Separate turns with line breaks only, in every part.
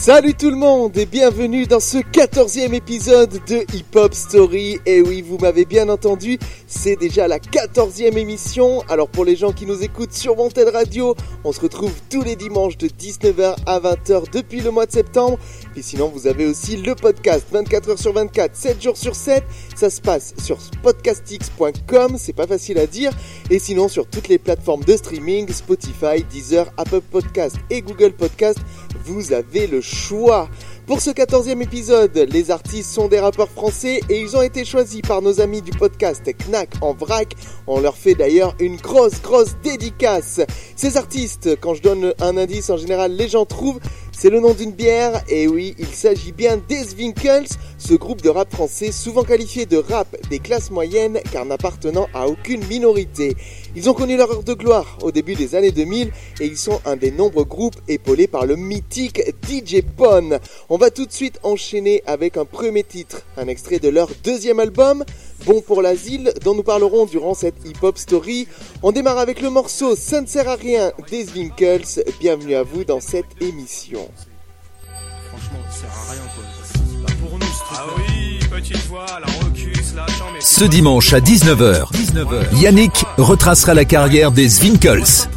Salut tout le monde et bienvenue dans ce quatorzième épisode de Hip Hop Story. Et oui, vous m'avez bien entendu, c'est déjà la quatorzième émission. Alors pour les gens qui nous écoutent sur Wanted Radio, on se retrouve tous les dimanches de 19h à 20h depuis le mois de septembre. Et sinon, vous avez aussi le podcast 24h sur 24, 7 jours sur 7. Ça se passe sur podcastx.com, c'est pas facile à dire. Et sinon, sur toutes les plateformes de streaming, Spotify, Deezer, Apple Podcast et Google Podcast, vous avez le choix. Pour ce quatorzième épisode, les artistes sont des rappeurs français et ils ont été choisis par nos amis du podcast Knack en vrac. On leur fait d'ailleurs une grosse, grosse dédicace. Ces artistes, quand je donne un indice, en général, les gens trouvent. C'est le nom d'une bière, et oui, il s'agit bien des Winkles, ce groupe de rap français souvent qualifié de rap des classes moyennes car n'appartenant à aucune minorité. Ils ont connu leur heure de gloire au début des années 2000 et ils sont un des nombreux groupes épaulés par le mythique DJ Pon. On va tout de suite enchaîner avec un premier titre, un extrait de leur deuxième album, Bon pour l'asile, dont nous parlerons durant cette hip-hop story. On démarre avec le morceau Ça ne sert à rien des Winkles. Bienvenue à vous dans cette émission.
Franchement, ça sert à rien quoi. Pas pour nous ce truc. Ah oui, petite voix, la recus, la chambre.
Ce dimanche à 19h, Yannick retracera la carrière des Winkles.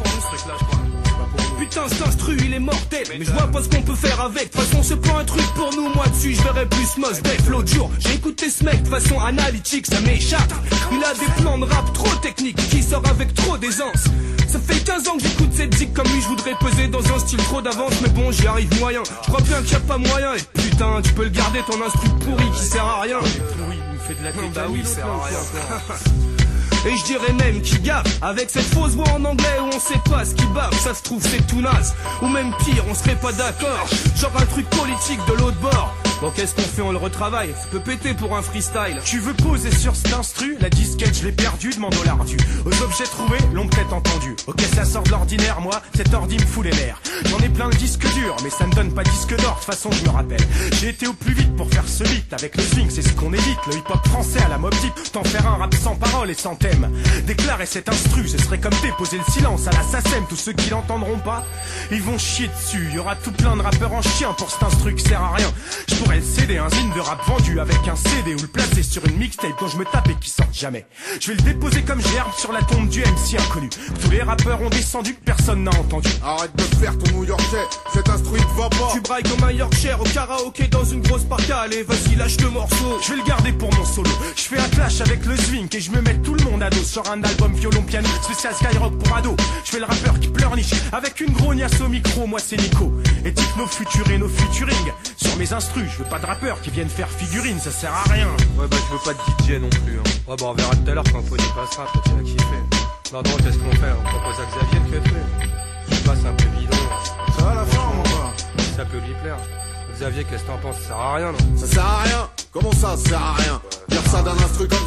Putain, cet instru, il est mortel. Mais je vois pas ce qu'on peut faire avec. De toute façon, c'est pas un truc pour nous. Moi dessus, je verrais plus Mos Def l'autre jour. J'ai écouté ce mec de façon analytique, ça m'échappe. Il a des plans de rap trop techniques qui sort avec trop d'aisance. Ça fait 15 ans que j'écoute cette zik comme lui, je voudrais peser dans un style trop d'avance, mais bon, j'y arrive moyen. Je crois bien qu'il y a pas moyen. Et putain, tu peux le garder ton instru pourri qui sert à rien.
Il me fait de la.
Bah oui, il sert à rien. Et je dirais même qu'il gaffe. Avec cette fausse voix en anglais où on sait pas ce qui bave Ça se trouve c'est tout naze. Ou même pire on serait pas d'accord. Genre un truc politique de l'autre bord Bon qu'est-ce qu'on fait on le retravaille. Peut péter pour un freestyle.
Tu veux poser sur cet instru? La disquette je l'ai perdue, demande au lardu Aux objets trouvés, l'ont peut-être entendu Ok ça sort de l'ordinaire, moi. Cet ordi me fout les nerfs. J'en ai plein le disque dur, mais ça me donne pas disque d'or. De toute façon je me rappelle. J'ai été au plus vite pour faire ce beat. Avec le swing c'est ce qu'on évite. Le hip-hop français à la mob deep T'en faire un rap sans parole et sans thème. Déclarer cet instru, ce serait comme déposer le silence à la SACEM. Tous ceux qui l'entendront pas, ils vont chier dessus. Y aura tout plein de rappeurs en chien pour cet instru qui sert à rien. Le céder un zine de rap vendu avec un CD ou le placer sur une mixtape dont je me tape et qui sort jamais. Je vais le déposer comme gerbe sur la tombe du MC inconnu. Tous les rappeurs ont descendu personne n'a entendu.
Arrête de faire ton New Yorkais, cet instru il te va pas.
Tu brailles comme un Yorkshire au karaoké dans une grosse parka. Allez, vas-y, lâche le morceau.
Je vais le garder pour mon solo. Je fais un clash avec le swing et je me mets tout le monde à dos sur un album violon piano spécial Skyrock pour ado. Je fais le rappeur qui pleurniche avec une grognasse au micro. Moi c'est Nico. Et nos futurs et nos futuring. Sur mes instrus, je veux pas de rappeurs qui viennent faire figurine, ça sert à rien.
Ouais bah je veux pas de DJ non plus. Hein. Ouais bah on verra tout à l'heure quand Pony passera, peut-être qu'il va kiffer. Non non qu'est-ce qu'on fait? On propose à Xavier de le fait. Je sais pas c'est un peu bidon.
Ça va la forme ou pas?
Ça peut lui plaire. Xavier, qu'est-ce que t'en penses? Ça sert à rien, non?
Ça sert à rien Comment ça, ça sert à rien? Dire ça d'un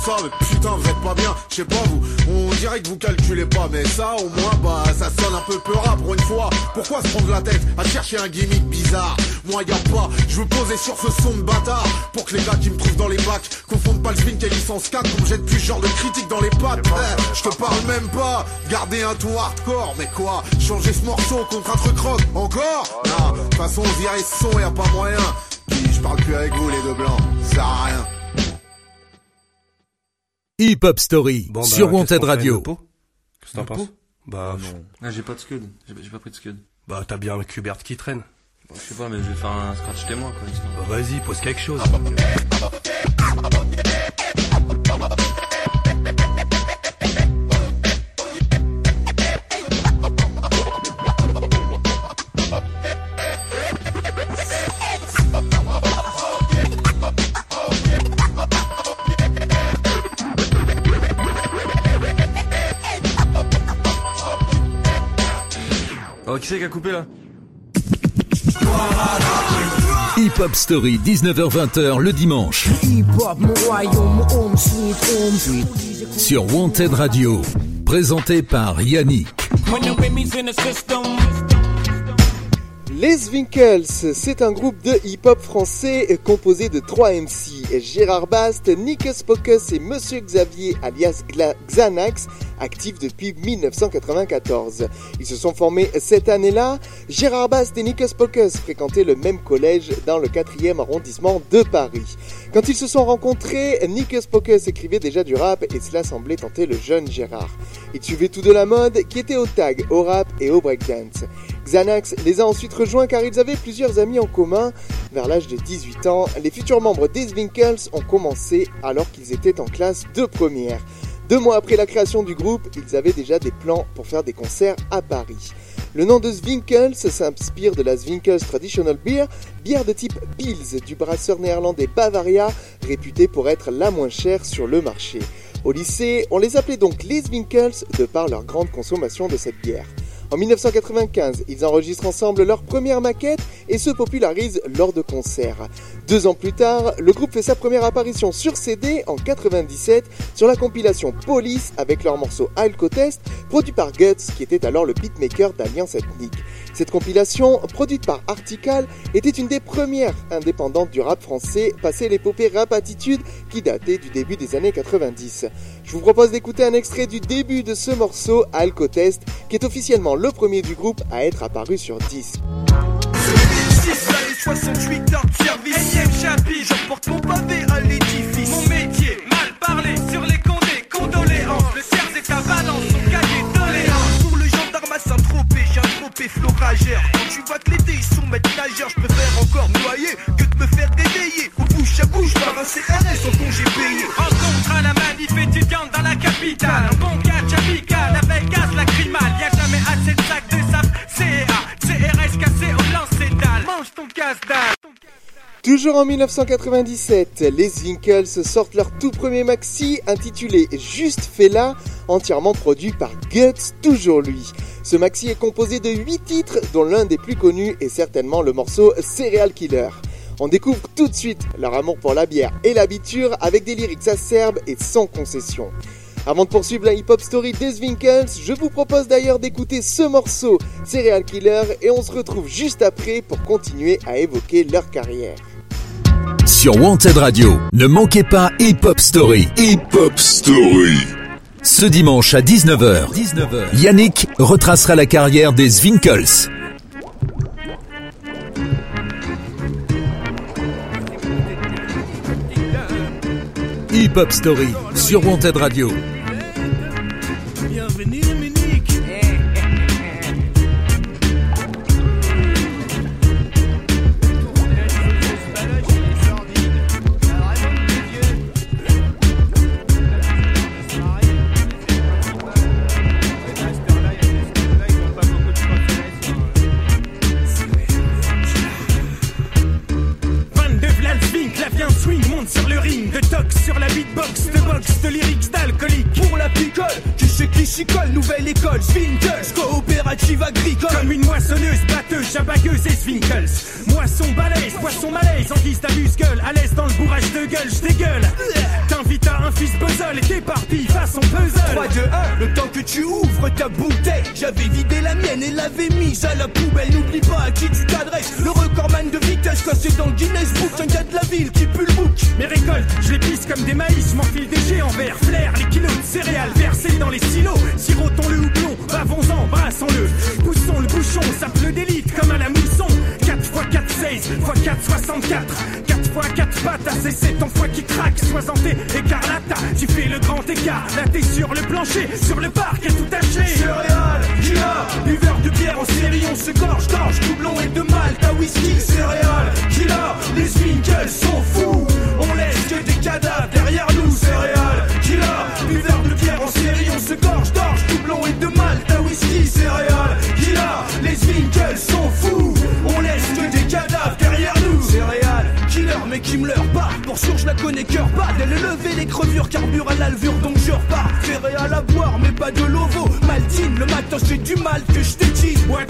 ça, mais putain, vous êtes pas bien. Je sais pas, vous, on dirait que vous calculez pas, mais ça, au moins, bah, ça sonne un peu peura pour une fois. Pourquoi se prendre la tête à chercher un gimmick bizarre? Moi, y a pas, je veux poser sur ce son de bâtard pour que les gars qui me trouvent dans les bacs confondent pas le swing et licence 4 comme jette plus ce genre de critique dans les pattes. Eh, je te parle même pas. Garder un ton hardcore, mais quoi? Changer ce morceau contre un truc rock Encore? Non, de toute façon, on dirait ce son, y a pas moyen. Puis je parle plus avec vous, les deux blancs. Ça sert à rien.
Hip Hop Story
Bon, bah,
sur Wanted Radio.
Qu'est-ce que t'en penses Bah,
non. Ah, j'ai pas de scud. J'ai j'ai pas pris de scud.
bah t'as bien un Cubert qui traîne.
Bon, je sais pas, mais je vais faire un scratch témoin, quoi.
Bah, vas-y, pose quelque chose.
Oh, qui c'est qui a coupé là
Hip Hop Story 19h-20h le dimanche sur Wanted Radio. présenté par Yannick.
Les Winkles, c'est un groupe de hip-hop français composé de trois MC, Gérard Bast, Nickus Pocus et Monsieur Xavier alias Xanax, actifs depuis 1994. Ils se sont formés cette année-là. Gérard Bast et Nickus Pocus fréquentaient le même collège dans le 4e arrondissement de Paris. Quand ils se sont rencontrés, Nickus Pocus écrivait déjà du rap et cela semblait tenter le jeune Gérard. Ils suivaient tout de la mode qui était au tag, au rap et au breakdance. Xanax les a ensuite rejoints car ils avaient plusieurs amis en commun. Vers l'âge de 18 ans, les futurs membres des Ont commencé alors qu'ils étaient en classe de première. Deux mois après la création du groupe, ils avaient déjà des plans pour faire des concerts à Paris. Le nom de Zwinkels s'inspire de la Zwinkels Traditional Beer, bière de type Pils du brasseur néerlandais Bavaria, réputé pour être la moins chère sur le marché. Au lycée, on les appelait donc les Zwinkels de par leur grande consommation de cette bière. En 1995, ils enregistrent ensemble leur première maquette et se popularisent lors de concerts. Deux ans plus tard, le groupe fait sa première apparition sur CD en 97 sur la compilation Police avec leur morceau Alcotest, produit par Guts qui était alors le beatmaker d'Alliance Ethnique. Cette compilation, produite par Article, était une des premières indépendantes du rap français, passé l'épopée Rap Attitude qui datait du début des années 90. Je vous propose d'écouter un extrait du début de ce morceau, Alcotest, qui est officiellement le premier du groupe à être apparu sur disque.
68 heures de service, énième chapitre, j'emporte mon pavé à l'édifice. Mon métier, mal parlé sur les condés, condoléances. Le cerf est ta balance, son cahier doléances. Pour le gendarme à Saint-Tropez, j'ai un tropé floragère. Quand tu vois que l'été ils sont maîtres nageurs, je préfère encore noyer que de me faire réveiller. Bouche à bouche par un CRS sans congé payé. Rencontre à la manif étudiante dans la capitale. Un bon catch amical, la Vegas, la crimale. Y'a jamais assez de sacs de sable. CA, CRS cassé au lancer dalle. Mange ton casse-dalle.
Toujours en 1997, les Winkles sortent leur tout premier maxi intitulé Juste Fela, entièrement produit par Guts, toujours lui. Ce maxi est composé de 8 titres, dont l'un des plus connus est certainement le morceau Serial Killer. On découvre tout de suite leur amour pour la bière et l'habiture avec des lyrics acerbes et sans concession. Avant de poursuivre la hip-hop story des Winkles, je vous propose d'ailleurs d'écouter ce morceau, Serial Killer, et on se retrouve juste après pour continuer à évoquer leur carrière.
Sur Wanted Radio, ne manquez pas Hip Hop Story. Hip Hop Story. Ce dimanche à 19h, 19h, Yannick retracera la carrière des Winkles. Hip Hop Story sur Wanted Radio.
Nouvelle école, Swinkles, coopérative agricole.
Comme une moissonneuse, batteuse, chabagueuse et swinkles. Moisson balèze, poisson malaise, en guise d'abuse-gueule, à l'aise dans le bourrage de gueule, j'dégueule. T'invites à un fils puzzle et t'éparpilles façon puzzle.
3, 2, 1, le temps que tu ouvres ta bouteille. J'avais vidé la mienne et l'avais mise à la poubelle. N'oublie pas à qui tu t'adresses. Le recordman de vitesse, c'est dans le Guinness Book, un gars de la ville qui pue le bouc.
Mes récoltes, je les pisse comme des maïs, m'enfile des géants verts, flair, les kilos de céréales versés dans les silos. Sirotons le houblon, bavons-en, brassons-le. Poussons le bouchon, ça pleut d'élite comme à la mousson. 4 x 4, 16, x 4, 64. 4 x 4 pattes, c'est ton foie qui craque. Soixanté, écarlata, tu fais le grand écart. Là t'es sur le plancher, sur le parc et tout haché.
Céréales, killer, buveur de bière en série, on se gorge, gorge, doublon et de à whisky. Céréales, killer, les Winkles sont fous. On laisse que des cadavres derrière nous. Céréales, killer, buveur de bière en série, on se gorge, gorge, doublon et de malt à whisky. Céréales, killer, les Winkles sont fous. On laisse que des cadavres derrière nous. Céréales, killer, mais qui me leurre pas. Pour sûr, je la connais cœur pas. Dès le lever, les crevures carburent à l'alvure, donc je repars. Céréales à boire, mais pas de lovo. Maltine, le matin, c'est du mal que je
la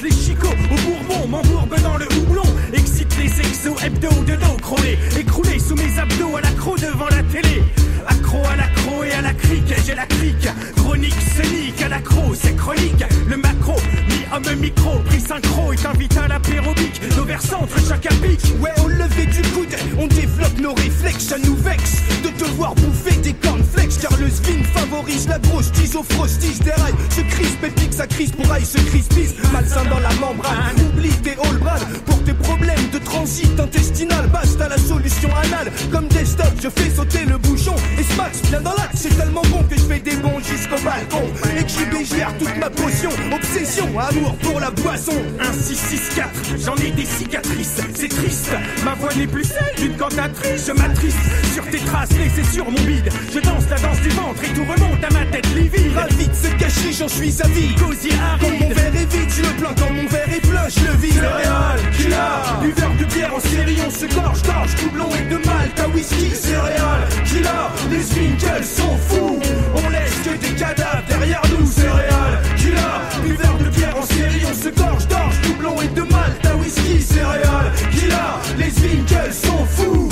les chicots au bourbon, m'embourbe dans le houblon. Excite les exos hebdo de dos crôlés, écroulés sous mes abdos à l'accro devant la télé. Accro à l'accro et à la crique, j'ai la clique, Chronique scénique à l'accro, c'est chronique. Le macro, mi-homme micro, prix synchro est invité à l'apérobique.
Nos
versants entre chaque apic.
Ouais, au lever du coude, on développe nos réflexes, ça nous vexe de te voir bouger car le spin favorise la grosse tise au frostige des rails. Se crispe et pique sa crise pour aille se crispise. Malsain dans la membrane, oublie tes all pour tes problèmes de transit intestinal. Basta la solution anale. Comme des stops, je fais sauter le bouchon. Et Smax bien dans l'axe, c'est tellement bon que je fais des bons jusqu'au balcon. Et que toute ma potion. Obsession, amour pour la boisson.
1, 6, 6, 4, j'en ai des cicatrices. C'est triste, ma voix n'est plus celle d'une cantatrice. Je m'attriste sur tes traces laissées sur mon bide. Je danse la danse du ventre et tout remonte à ma tête livide.
Ravi de se cacher, j'en suis avis.
Cosy
Quand mon verre est vide, je le plains. Quand mon verre est plein, je le vide.
Céréales, killa.
verre de bière en série, on se gorge, gorge, doublon et de malte à whisky.
Céréales, killa.
Les Winkles sont fous. On laisse que des cadavres derrière nous. Céréales, killa. verre de bière en série, on se gorge, gorge, doublon et de malte à whisky. Céréales, killa. Les Winkles sont fous.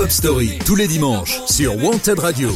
Hip Hop Story, tous les dimanches, sur Wanted Radio.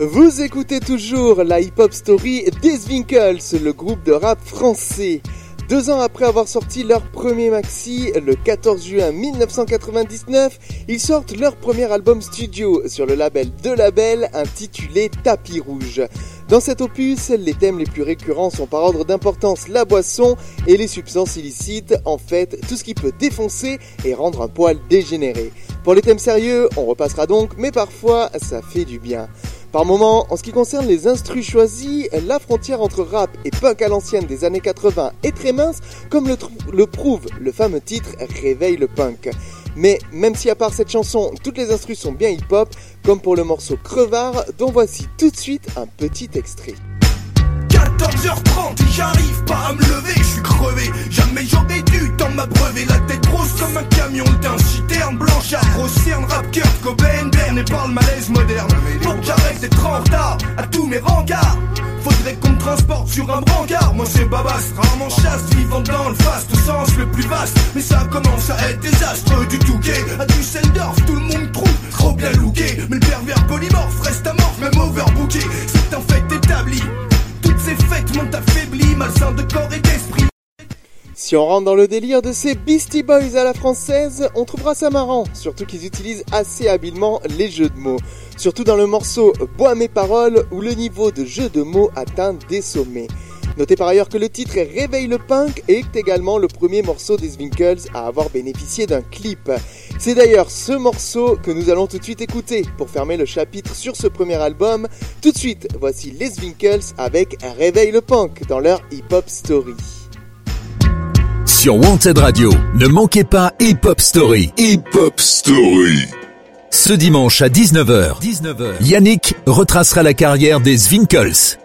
Vous écoutez toujours la hip-hop story des Winkles, le groupe de rap français. Deux ans après avoir sorti leur premier maxi, le 14 juin 1999, ils sortent leur premier album studio sur le label De Label intitulé Tapis Rouge. Dans cet opus, les thèmes les plus récurrents sont par ordre d'importance la boisson et les substances illicites, en fait tout ce qui peut défoncer et rendre un poil dégénéré. Pour les thèmes sérieux, on repassera donc, mais parfois ça fait du bien. Par moment, en ce qui concerne les instrus choisis, la frontière entre rap et punk à l'ancienne des années 80 est très mince, comme le, le prouve le fameux titre Réveille le punk. Mais même si à part cette chanson, toutes les instrus sont bien hip-hop, comme pour le morceau Crevard, dont voici tout de suite un petit extrait.
14h30 et j'arrive pas à me lever, je suis crevé. Jamais j'aurais dû tant m'abreuver la tête grosse comme un camion d'un citerne blanchard, grosse cerne, rap Kurt Cobain, Berne et parle malaise moderne. Pour que j'arrête d'être en retard à tous mes rencarts. Faudrait qu'on me transporte sur un brancard. Moi c'est Babas, rarement chasse, vivant dans le fast, au sens le plus vaste. Mais ça commence à être désastre du Touquet à Düsseldorf, tout le monde trouve trop bien looké. Mais le pervers polymorphe reste amorphe, même overbooké. C'est un fait établi.
Si on rentre dans le délire de ces Beastie Boys à la française, on trouvera ça marrant, surtout qu'ils utilisent assez habilement les jeux de mots. Surtout dans le morceau Bois mes paroles où le niveau de jeu de mots atteint des sommets. Notez par ailleurs que le titre est Réveille le punk et est également le premier morceau des Winkles à avoir bénéficié d'un clip. C'est d'ailleurs ce morceau que nous allons tout de suite écouter pour fermer le chapitre sur ce premier album. Tout de suite, voici les Winkles avec Réveille le punk dans leur hip-hop story.
Sur Wanted Radio, ne manquez pas Hip Hop Story. Hip Hop Story. Ce dimanche à 19h, 19h, Yannick retracera la carrière des Zwinkels.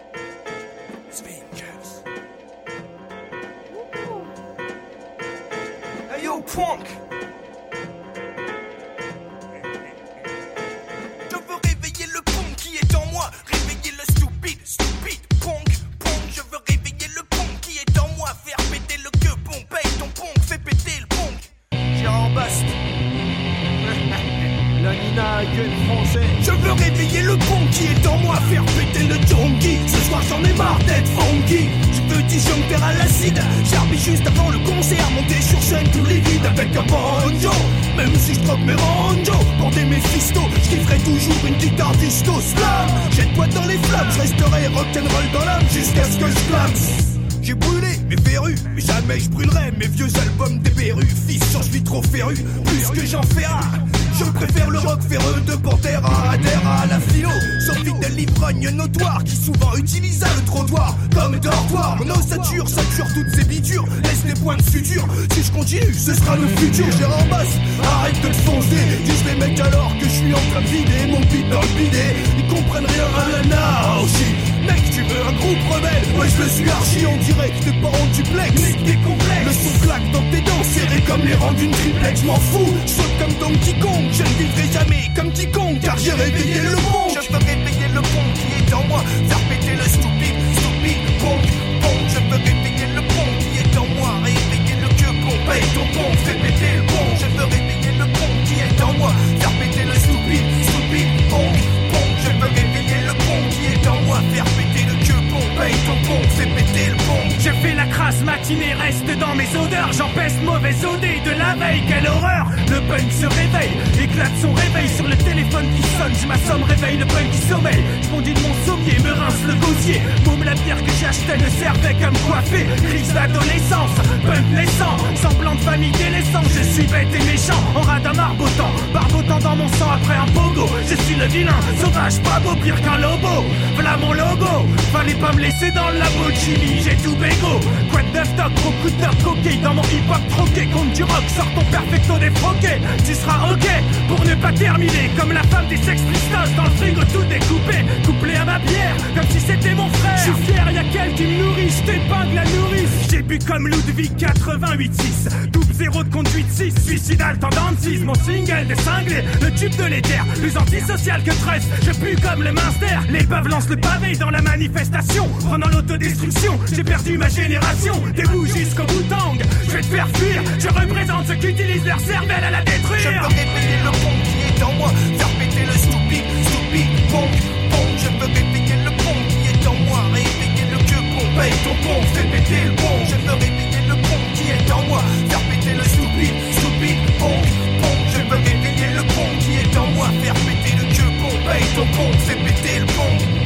Fait la crasse matinée, reste dans mes odeurs. J'empeste mauvaise odée de la veille, quelle horreur! Le punk se réveille, éclate son réveil sur le téléphone qui sonne. Je m'assomme, réveille le punk qui sommeille. Je de mon sommier, me rince le gosier. Môme la bière que j'achetais ne servait qu'à me coiffer. Crise d'adolescence, punk naissant, semblant de famille délaissant. Je suis bête et méchant, en radin marbotant. Barbotant dans mon sang après un pogo. Je suis le vilain, sauvage, pas beau, pire qu'un lobo. Voilà mon logo, fallait pas me laisser dans le labo Jimmy, j'ai tout bégo. De neuf toc, gros coup de coquille dans mon hip-hop troqué. Compte du rock, sors ton perfecto défroqué. Tu seras ok pour ne pas terminer comme la femme des Sex Pistols dans le frigo tout découpé. Couplé à ma bière, comme si c'était mon frère. Je suis fier, y'a qu'elle qui me nourrit, je la nourrice. J'ai bu comme Ludwig 88-6, double zéro de conduite 6, suicidal tendance 6, mon single des cinglés, le tube de l'éther, plus antisocial que Tress. Je pue comme le minster, les baves lancent le pavé dans la manifestation. Prenant l'autodestruction, j'ai perdu ma génération. Debout jusqu'au bout tang, je vais te faire fuir. Je représente ceux qui utilisent leur cervelle à la détruire.
Je veux réveiller le pont qui est en moi, faire péter le stupide, stupide, pont, pont. Je veux réveiller le pont qui est en moi, réveiller le queue con. Paye ton pont, fais péter le pont. Je veux réveiller le pont qui est en moi, faire péter le stupide, stupide, pont, pont. Je veux réveiller le pont qui est en moi, faire péter le queue con. Paye ton pont, fais péter le pont.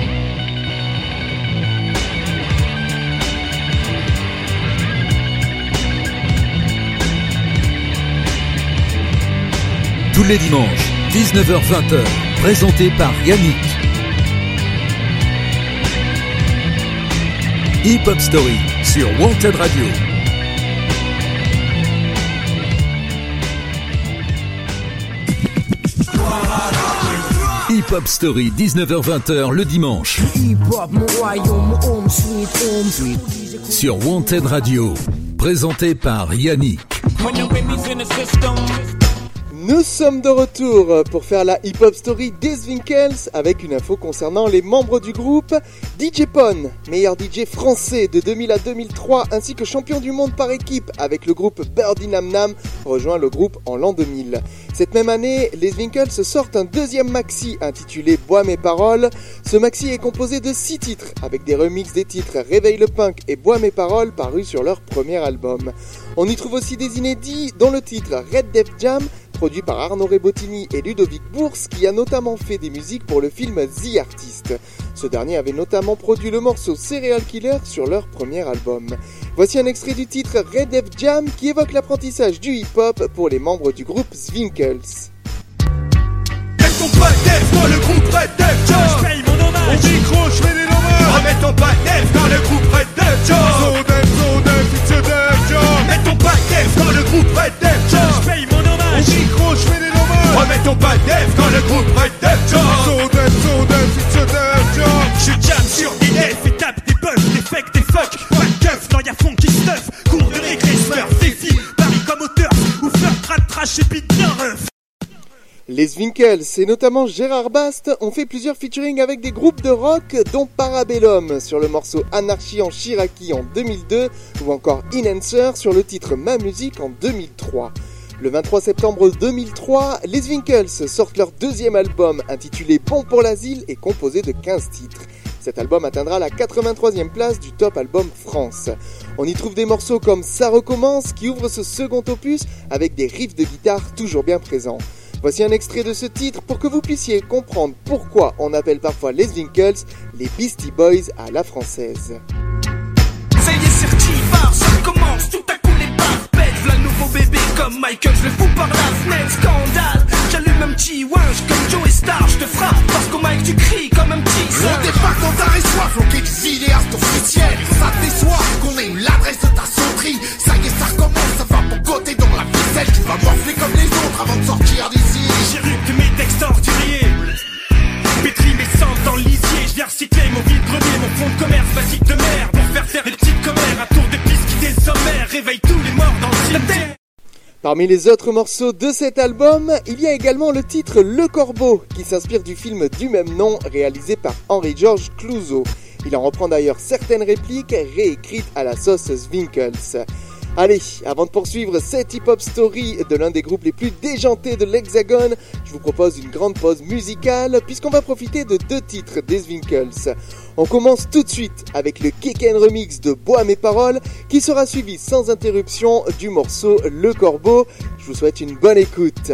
Tous les dimanches, 19h-20h, présenté par Yannick. Hip Hop Story sur Wanted Radio. Hip Hop Story, 19h-20h le dimanche. Sur Wanted Radio. Présenté par Yannick.
Nous sommes de retour pour faire la hip-hop story des Winkles avec une info concernant les membres du groupe. DJ Pon, meilleur DJ français de 2000 à 2003 ainsi que champion du monde par équipe avec le groupe Birdie Nam Nam, rejoint le groupe en l'an 2000. Cette même année, les Winkles sortent un deuxième maxi intitulé Bois mes paroles. Ce maxi est composé de 6 titres avec des remixes des titres Réveille le punk et Bois mes paroles parus sur leur premier album. On y trouve aussi des inédits dont le titre Red Death Jam produit par Arnaud Rebottini et Ludovic Bourse, qui a notamment fait des musiques pour le film The Artist. Ce dernier avait notamment produit le morceau Serial Killer sur leur premier album. Voici un extrait du titre Red Death Jam qui évoque l'apprentissage du hip-hop pour les membres du groupe Zwinkels.
ton dans le groupe Red Death Jam? Je paye mon hommage Au micro, je fais des hommages Remets ton pack dans le groupe Red Death Jam So Death, so Death, it's a Death Jam Mets ton pack dans le groupe Red Death Jam Je paye mon hommage Au micro, je fais des hommages. Remets ton pack dans le groupe Red Death Jam. So Death, so Death, it's a Death Jam Je jam sur des defs et tape des bugs, des fakes, des fuck Pas de keuf, non y'a fond qui stuff. Cours de récré, smurf, défi Paris comme auteur, ou fleur, trad, trash et beat bien ref
Les Zwinkels et notamment Gérard Bast. Ont fait plusieurs featuring avec des groupes de rock dont Parabellum sur le morceau Anarchie en Chiraki en 2002 ou encore Enhancer sur le titre Ma musique en 2003. Le 23 septembre 2003, les Zwinkels sortent leur deuxième album intitulé Bon pour l'asile et composé de 15 titres. Cet album atteindra la 83e place du top album France. On y trouve des morceaux comme Ça recommence qui ouvre ce second opus avec des riffs de guitare toujours bien présents. Voici un extrait de ce titre pour que vous puissiez comprendre pourquoi on appelle parfois les Winkles les Beastie Boys à la française.
Bébé comme Michael, je le fous par la fenêtre, scandale, j'allume un petit winch comme Joe et Star, je te frappe parce qu'au mic tu cries comme un petit singe.
On débarque dans ta soif, floqué du cinéaste officiel, ça te déçoit qu'on ait eu l'adresse de ta sonnerie, ça y est, ça recommence, ça va pour côté dans la ficelle, tu vas morfler comme les autres avant de sortir d'ici.
Parmi les autres morceaux de cet album, il y a également le titre Le Corbeau, qui s'inspire du film du même nom réalisé par Henri-Georges Clouzot. Il en reprend d'ailleurs certaines répliques réécrites à la sauce Zwinkels. Allez, avant de poursuivre cette hip-hop story de l'un des groupes les plus déjantés de l'Hexagone, je vous propose une grande pause musicale puisqu'on va profiter de deux titres des Winkles. On commence tout de suite avec le Keken remix de Bois mes paroles qui sera suivi sans interruption du morceau Le Corbeau. Je vous souhaite une bonne écoute.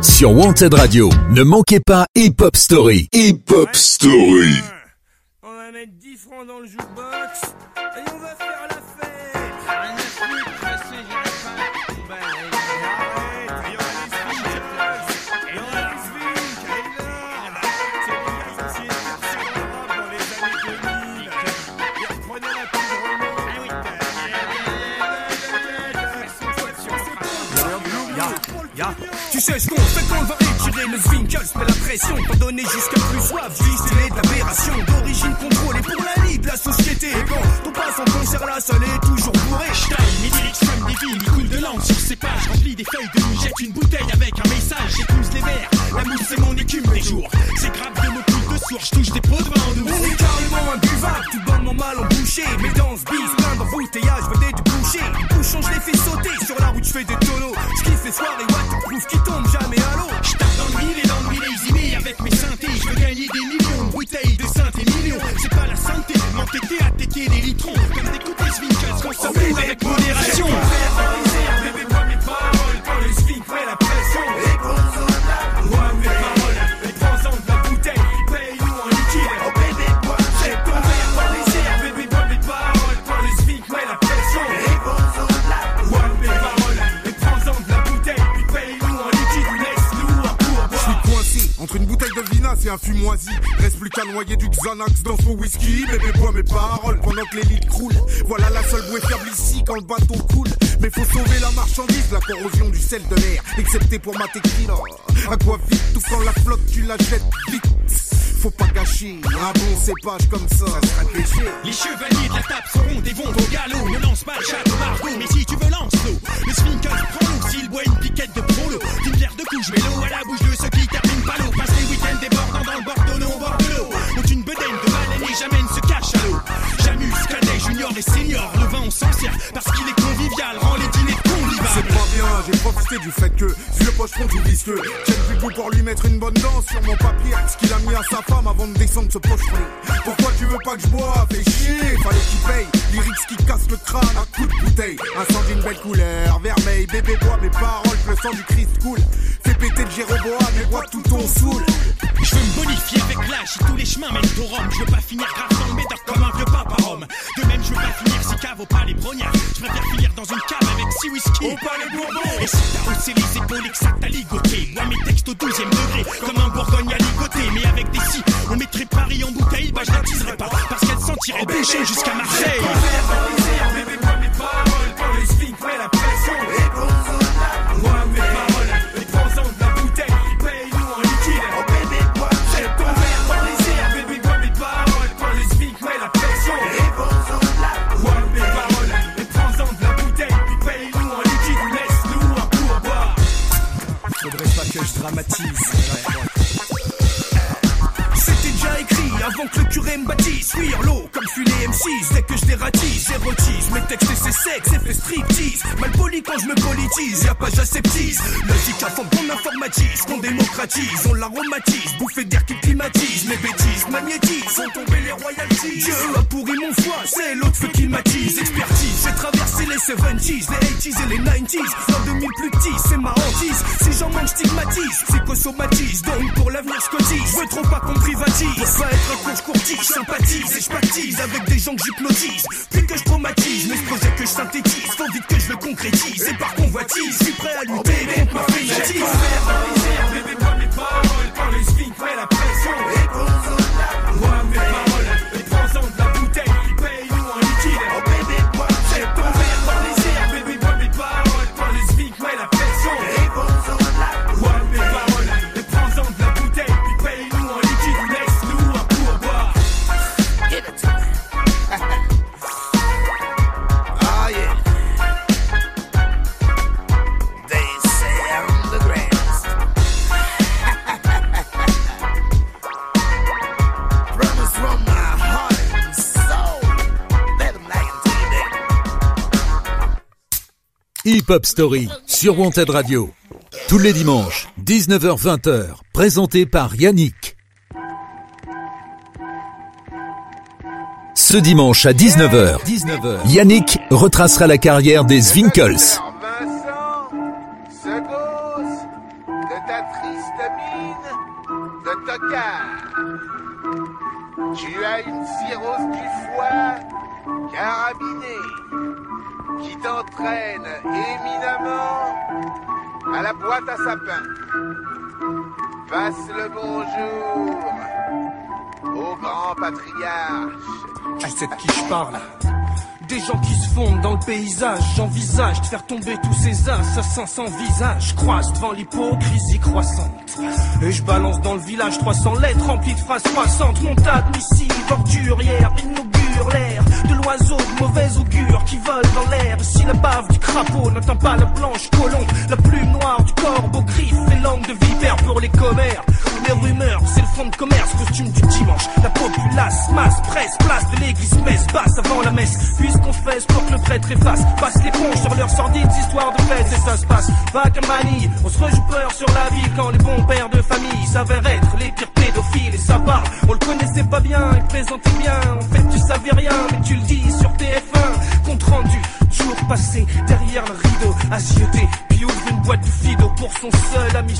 Sur Wanted Radio, ne manquez pas Hip Hop Story. Hip Hop Story.
On va mettre 10 francs dans le jukebox ce qu'on fait quand on va retirer le Zwinkels Mais la pression t'en donner jusqu'à plus soif. Distiller d'aberration d'origine contrôlée Pour la libre, la société. Et quand on passe en concert la salle est toujours bourrée. J'taille mes lyrics des villes, il coule de langue sur ces pages Remplis des feuilles de nuit, jette une bouteille avec un message. J'épouse les verres, la mousse c'est mon écume des jours. C'est grave de mon coups de sourd, j'touche des pots de vin. En douce On est carrément imbuvable, tout bonnement mal embouché. Mes danses bis,
Reste plus qu'à noyer du Xanax dans son whisky. Bébé bois mes paroles pendant que l'élite croule. Voilà la seule bouée fiable ici quand le bateau coule. Mais faut sauver la marchandise, la corrosion du sel de l'air. Excepté pour ma tequila. À quoi vite, tout quand la flotte, tu la jettes vite. Faut pas gâcher un bon cépage comme ça, ça sera péché.
Les chevaliers de la table seront des vents au galop. Ne lance pas le chat margot, mais si tu veux, lance-l'eau. Le sphincter prend l'eau, s'il boit une piquette de prolo. D'une bière de couche, mais l'eau à la bouche de ceux qui terminent pas l'eau. Passe les week-ends débordant dans le Bordeaux, au bord de l'eau. Ont une bedaine de baleine et jamais ne se cache à l'eau. J'amuse, cadet, junior et senior. Le vin, on s'en sert parce qu'il est
j'ai profité du fait que vu le pocheron tout visqueux, j'ai du coup pour lui mettre une bonne danse sur mon papier, ce qu'il a mis à sa femme avant de descendre ce pocheron. Pourquoi tu veux pas que je boive Fais chier, fallait qu'il paye. Lyrics qui casse le crâne à coups de bouteille. Incendie une belle couleur, vermeil, bébé bois mes paroles, le sang du Christ coule. Fais péter le Jéroboam et bois tout ton saoul.
Je veux me bonifier avec l'âge tous les chemins mènent au Rhum. Je veux pas finir grave six whisky.
Au palais Bourbon.
Et si t'as haussé les épaules et que ça t'a ligoté, moi mes textes au 12 degré, comme un bourgogne à ligoter. Mais avec des si, on mettrait Paris en bouteille, bah je l'attiserais pas. Parce qu'elle sentirait boucher jusqu'à Marseille. Qu'on démocratise. On l'aromatise, bouffée d'air qui climatise. Mes bêtises magnétisent, font tomber les royalties. Dieu a pourri mon foie, c'est l'autre feu qui m'attise. Expertise, j'ai traversé les 70s, les 80s et les 90s. L'an 2000 plus petit, c'est ma hantise. Si j'en manque, stigmatise, psychosomatise. Donc pour l'avenir, je cotise. Veux trop pas qu'on privatise. Pour pas être un je sympathise et je avec des gens que j'hypnotise.
Hip Hop Story sur Wanted Radio. Tous les dimanches, 19h-20h, présenté par Yannick. Ce dimanche à 19h, 19h, Yannick retracera la carrière des Zwinkels.
Tu as une cirrhose du foie carabinée qui t'entraîne éminemment à la boîte à sapin. Passe le bonjour au grand patriarche.
Tu sais de qui je parle Des gens qui se fondent dans le paysage. J'envisage de faire tomber tous ces assassins sans visage. Croise devant l'hypocrisie croissante. Et je balance dans le village 300 lettres remplies de phrases croissantes. Montade, missiles, ordurière, l'air de l'oiseau de mauvais augure qui vole dans l'air. Si la bave du crapaud n'atteint pas la blanche colombe, la plume noire du corbeau griffe les langues de vipère pour les commères. Les rumeurs, c'est le fond de commerce, costume du dimanche. La populace, masse, presse, place de l'église, messe, basse avant la messe. Puisqu'on fait pour que le prêtre efface, passe l'éponge sur leurs sordides histoires de fête et ça se passe. Pas qu'à manie, on se rejoue peur sur la vie quand les bons pères de famille s'avèrent être les pires pédophiles et ça parle. On le connaissait pas bien, il présentait bien. En fait, tu savais rien, mais tu le dis sur TF1. Compte rendu, jour passé, derrière le rideau, assiété. Puis ouvre une boîte de fido pour son seul ami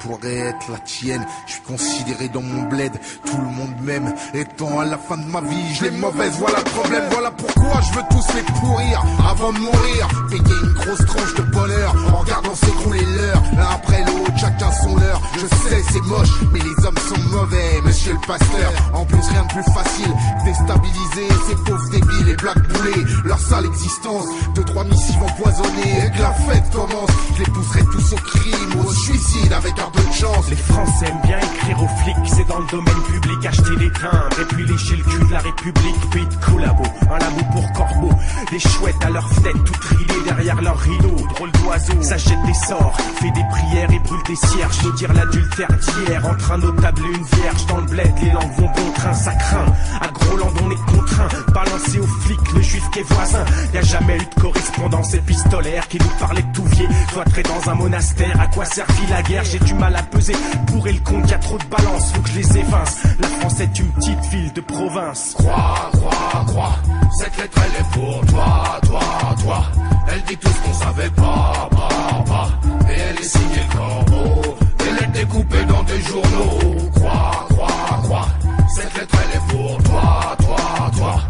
pourrait être la tienne. Je suis considéré dans mon bled, tout le monde m'aime. Étant à la fin de ma vie, je les mauvaise, voilà le problème. Voilà pourquoi je veux tous les pourrir avant de mourir. Payer une grosse tranche de bonheur en regardant s'écrouler l'heure. Après chacun son leurre. Je sais, c'est moche, mais les hommes sont mauvais, monsieur le pasteur. En plus, rien de plus facile, déstabiliser ces pauvres débiles et black boulés. Leur sale existence, deux, trois missives empoisonnées. Que la fête commence, je les pousserai tous au crime au suicide avec un peu de chance.
Les Français aiment bien écrire aux flics, c'est dans le domaine public, acheter des timbres et puis lécher le cul de la République, pays de collabo, un labo pour corbeau, des chouettes à leur fenêtre, tout trilées derrière leur rideau, drôle d'oiseau, s'achète des sorts, fait des prières et brûle des cierges, je veux dire l'adultère d'hier, entre un notable et une vierge, dans le bled, les langues vont bon train, ça craint, à Groland on est contraint, balancer aux flics, le juif qui est voisin, y a jamais eu de correspondance épistolaire qui nous parlait de Touvier, cloîtré dans un monastère, à quoi servit la guerre, j'ai du mal à peser, pour le con, y trop de balance, faut que je les évince, la France est une petite ville de province.
Crois, crois, crois, cette lettre elle est pour toi, toi, toi. Elle dit tout ce qu'on savait pas, pas, pas. Et elle est signée corbeau, elle est découpée dans des journaux. Crois, crois, crois, cette lettre elle est pour toi, toi, toi.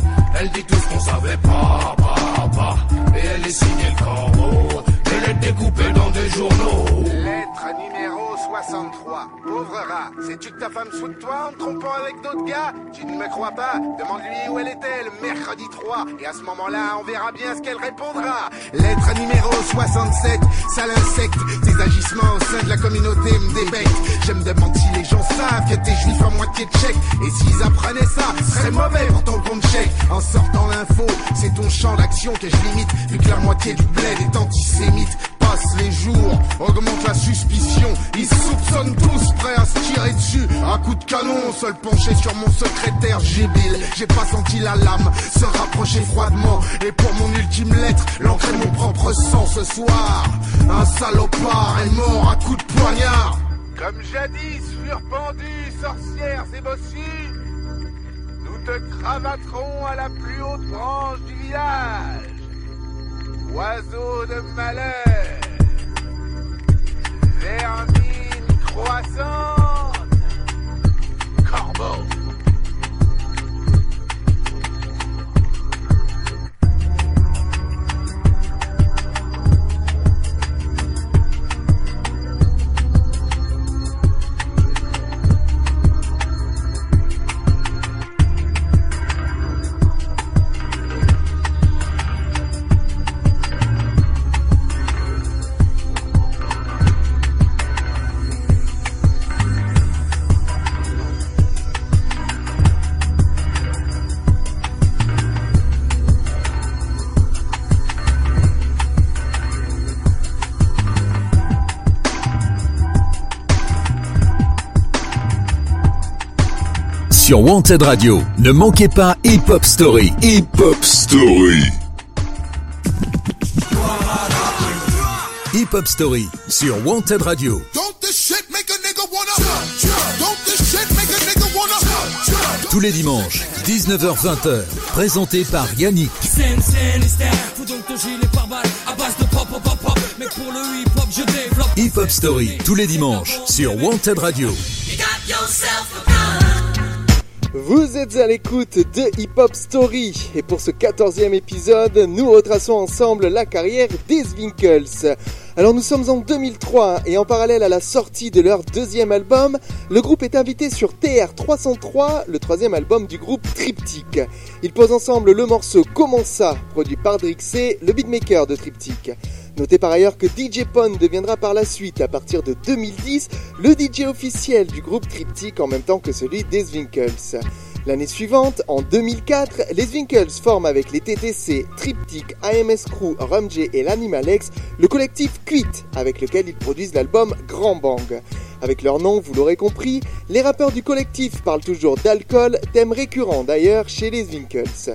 Elle dit tout ce qu'on savait pas, pas, pas. Et elle est signée corbeau, elle est découpée dans
63. Pauvre rat, sais-tu que ta femme sous toi en te trompant avec d'autres gars Tu ne me crois pas Demande-lui où elle était le mercredi 3. Et à ce moment-là, on verra bien ce qu'elle répondra.
Lettre numéro 67, sale insecte, tes agissements au sein de la communauté me débectent. Je me demande si les gens savent que t'es juif à moitié de chèque. Et s'ils apprenaient ça, serait mauvais pour ton compte chèque. En sortant l'info, c'est ton champ d'action que je limite, vu que la moitié du bled est antisémite. Passe les jours, augmente la suspicion. Ils soupçonnent tous prêts à se tirer dessus. À coup de canon, seul penché sur mon secrétaire gébile. J'ai pas senti la lame se rapprocher froidement. Et pour mon ultime lettre, l'encre mon propre sang ce soir. Un salopard est mort à coup de poignard.
Comme jadis furent pendus sorcières et bossus, nous te cravaterons à la plus haute branche du village. Oiseau de malheur, vermine croissante, corbeau.
Sur Wanted Radio, ne manquez pas Hip Hop Story. Hip Hop Story. Hip Hop Story sur Wanted Radio. Tous les dimanches, 19h-20h, présenté par Yannick. Hip Hop Story, tous les dimanches, sur Wanted Radio.
Vous êtes à l'écoute de Hip Hop Story et pour ce quatorzième épisode, nous retraçons ensemble la carrière des Winkles. Alors nous sommes en 2003 et en parallèle à la sortie de leur deuxième album, le groupe est invité sur TR303, le troisième album du groupe Triptych. Ils posent ensemble le morceau Comment ça, produit par Drixé, le beatmaker de Triptych. Notez par ailleurs que DJ Pon deviendra par la suite, à partir de 2010, le DJ officiel du groupe Triptych en même temps que celui des Winkles. L'année suivante, en 2004, les Winkles forment avec les TTC, Triptych, AMS Crew, Rum J et l'Animal X le collectif Quit, avec lequel ils produisent l'album Grand Bang. Avec leur nom, vous l'aurez compris, les rappeurs du collectif parlent toujours d'alcool, thème récurrent d'ailleurs chez les Winkles.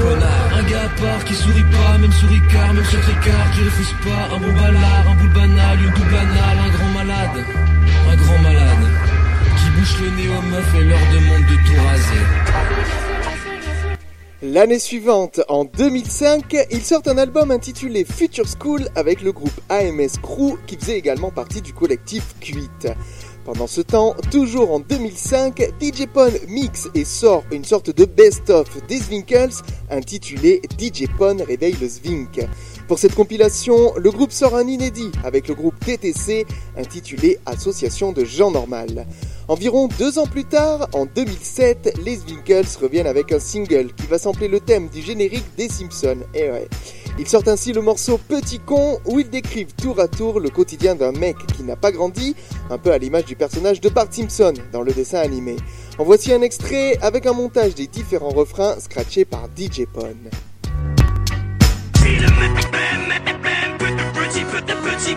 À part qui sourit pas, même sourit car, même sur tricard, qui refuse pas. Un bon balard, un boule banal, une double banale, un grand malade. Un grand malade. Qui bouche le nez aux meufs et leur demande de tout raser.
L'année suivante, en 2005, ils sortent un album intitulé Future School avec le groupe AMS Crew qui faisait également partie du collectif Cuite. Pendant ce temps, toujours en 2005, DJ Pon mixe et sort une sorte de best-of des Zwinkels intitulé DJ Pon réveille le Zwink. Pour cette compilation, le groupe sort un inédit avec le groupe TTC intitulé Association de gens normal. Environ deux ans plus tard, en 2007, les Zwinkels reviennent avec un single qui va sampler le thème du générique des Simpsons. Ouais. Ils sortent ainsi le morceau Petit con où ils décrivent tour à tour le quotidien d'un mec qui n'a pas grandi, un peu à l'image du personnage de Bart Simpson dans le dessin animé. En voici un extrait avec un montage des différents refrains scratchés par DJ Pon.
Petit,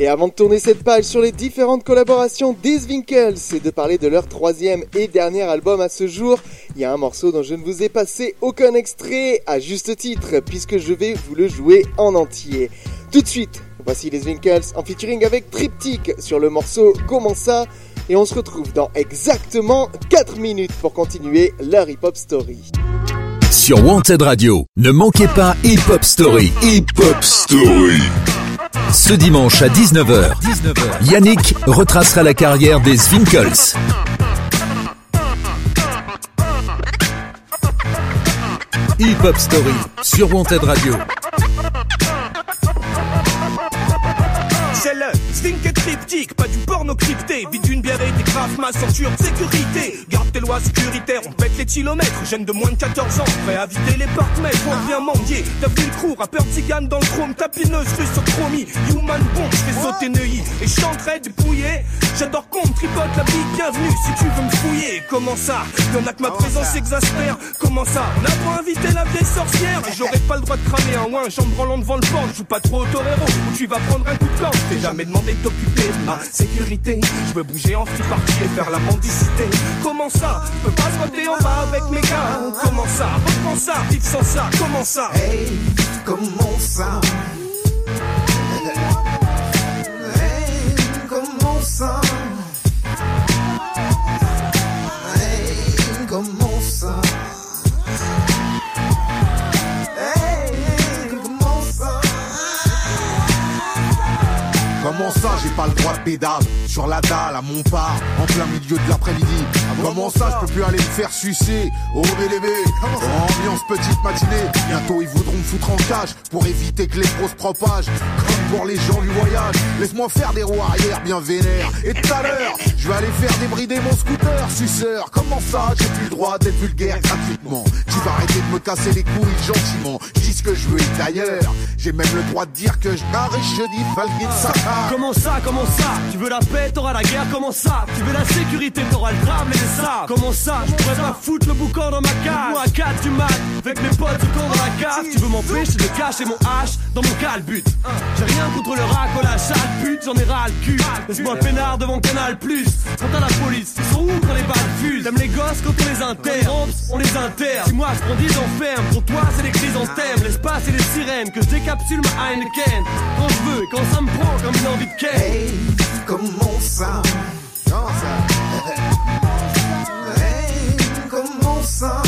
Et
avant de tourner cette page sur les différentes collaborations des Winkles et de parler de leur troisième et dernier album à ce jour, il y a un morceau dont je ne vous ai passé aucun extrait, à juste titre, puisque je vais vous le jouer en entier. Tout de suite, voici les Winkles en featuring avec Triptych sur le morceau Comment ça? Et on se retrouve dans exactement 4 minutes pour continuer leur hip-hop story.
Sur Wanted Radio, ne manquez pas Hip Hop Story. Hip Hop Story. Ce dimanche à 19h, Yannick retracera la carrière des Zwinkels. Hip Hop Story sur Wanted Radio.
C'est le Zwink et triptyque, pas du porno crypté. Des graphes, ma ceinture de sécurité. Garde tes lois sécuritaires, on pète les kilomètres. Jeune de moins de 14 ans, prêt à vider les parcs-mètres. On vient mendier, t'as vu le crew, rappeur tzigane dans le chrome, tapineuse, rue sur chromie. Human bomb, j'fais sauter Neuilly et chanterai dépouillé. J'adore qu'on tripote la vie, bienvenue si tu veux me fouiller. Comment ça? Y'en a que ma présence exaspère. Comment ça? On a pas invité la vieille sorcière. Et j'aurais pas le droit de cramer un ouin, j'en branlant devant le banc. Joue pas trop au torero, tu vas prendre un coup de camp. T'es jamais demandé de t'occuper de ma sécurité. Je veux bouger en free party et faire la mendicité. Comment ça Je peux pas se voter en bas avec mes gars. Comment ça Reprends ça, vivre sans ça. Comment ça
Hey, comment ça Comment ça,
j'ai pas le droit de pédale Sur la dalle, à mon part, en plein milieu de l'après-midi. Comment ça, je peux plus aller me faire sucer au BDB Ambiance petite matinée, bientôt ils voudront me foutre en cage pour éviter que les pros se propagent. Comme pour les gens du voyage, laisse-moi faire des roues arrière bien vénères. Et tout à l'heure, je vais aller faire débrider mon scooter, suceur. Comment ça, j'ai plus le droit d'être vulgaire gratuitement Tu vas arrêter de me casser les couilles gentiment. Je dis ce que je veux et d'ailleurs, j'ai même le droit de dire que je n'arrive de sa
Comment ça, comment ça Tu veux la paix, t'auras la guerre, comment ça Tu veux la sécurité, t'auras le drame et les sables Comment ça Je pourrais pas foutre le boucan dans ma cage. Moi à 4 du mat, avec mes potes du camp dans la cave. Tu veux m'empêcher de cacher mon hache dans mon calbut. J'ai rien contre le rack, la sale pute, j'en ai ras le cul. Laisse-moi peinard devant Canal Plus. Quant à la police, ils sont où quand les balles fusent T'aimes les gosses quand on les interne. On les interne. Si moi je prends 10 enferme Pour toi c'est les chrysanthèmes L'espace et les sirènes. Que je décapsule ma Heineken. Quand je veux et quand ça me prend comme une envie de ken
Hey, comment ça Comment ça? Hey, comment ça